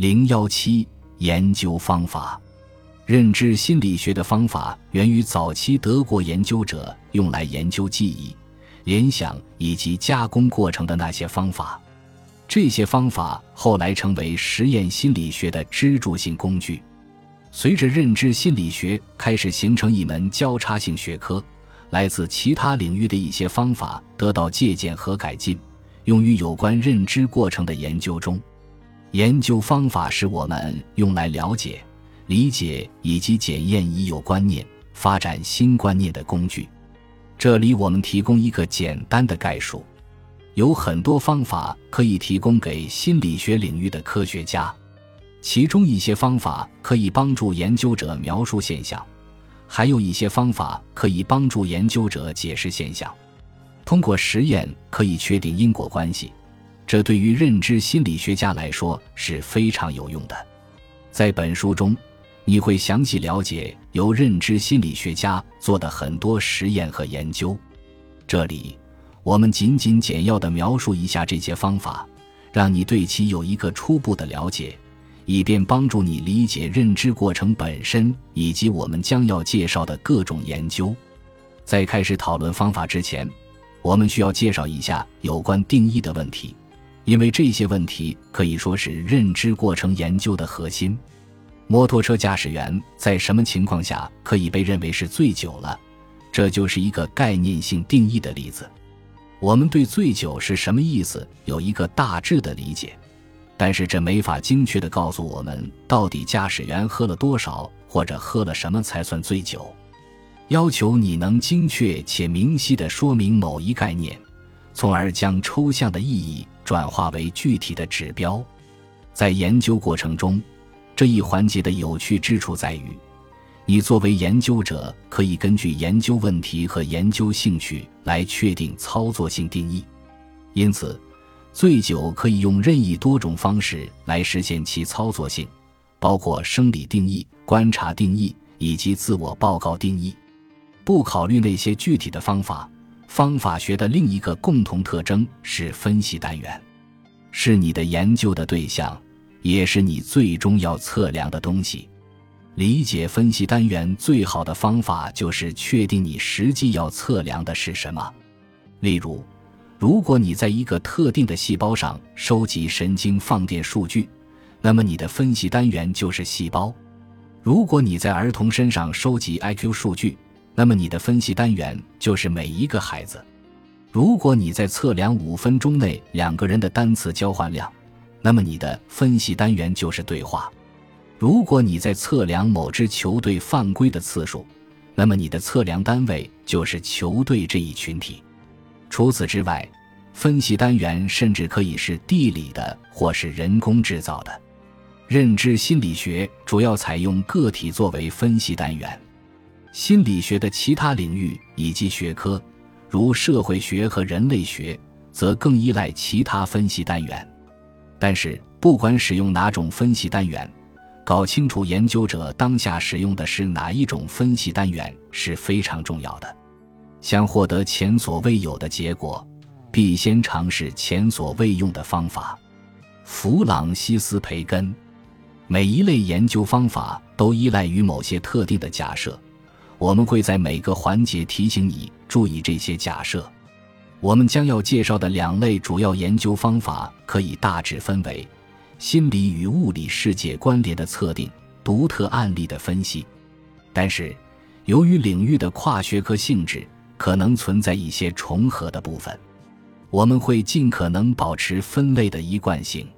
零幺七研究方法，认知心理学的方法源于早期德国研究者用来研究记忆、联想以及加工过程的那些方法。这些方法后来成为实验心理学的支柱性工具。随着认知心理学开始形成一门交叉性学科，来自其他领域的一些方法得到借鉴和改进，用于有关认知过程的研究中。研究方法是我们用来了解、理解以及检验已有观念、发展新观念的工具。这里我们提供一个简单的概述：有很多方法可以提供给心理学领域的科学家，其中一些方法可以帮助研究者描述现象，还有一些方法可以帮助研究者解释现象。通过实验可以确定因果关系。这对于认知心理学家来说是非常有用的。在本书中，你会详细了解由认知心理学家做的很多实验和研究。这里，我们仅仅简要地描述一下这些方法，让你对其有一个初步的了解，以便帮助你理解认知过程本身以及我们将要介绍的各种研究。在开始讨论方法之前，我们需要介绍一下有关定义的问题。因为这些问题可以说是认知过程研究的核心。摩托车驾驶员在什么情况下可以被认为是醉酒了？这就是一个概念性定义的例子。我们对醉酒是什么意思有一个大致的理解，但是这没法精确地告诉我们到底驾驶员喝了多少或者喝了什么才算醉酒。要求你能精确且明晰地说明某一概念，从而将抽象的意义。转化为具体的指标，在研究过程中，这一环节的有趣之处在于，你作为研究者可以根据研究问题和研究兴趣来确定操作性定义。因此，醉酒可以用任意多种方式来实现其操作性，包括生理定义、观察定义以及自我报告定义。不考虑那些具体的方法。方法学的另一个共同特征是分析单元，是你的研究的对象，也是你最终要测量的东西。理解分析单元最好的方法就是确定你实际要测量的是什么。例如，如果你在一个特定的细胞上收集神经放电数据，那么你的分析单元就是细胞；如果你在儿童身上收集 IQ 数据，那么你的分析单元就是每一个孩子。如果你在测量五分钟内两个人的单词交换量，那么你的分析单元就是对话。如果你在测量某支球队犯规的次数，那么你的测量单位就是球队这一群体。除此之外，分析单元甚至可以是地理的或是人工制造的。认知心理学主要采用个体作为分析单元。心理学的其他领域以及学科，如社会学和人类学，则更依赖其他分析单元。但是，不管使用哪种分析单元，搞清楚研究者当下使用的是哪一种分析单元是非常重要的。想获得前所未有的结果，必先尝试前所未用的方法。弗朗西斯·培根。每一类研究方法都依赖于某些特定的假设。我们会在每个环节提醒你注意这些假设。我们将要介绍的两类主要研究方法可以大致分为：心理与物理世界关联的测定、独特案例的分析。但是，由于领域的跨学科性质，可能存在一些重合的部分。我们会尽可能保持分类的一贯性。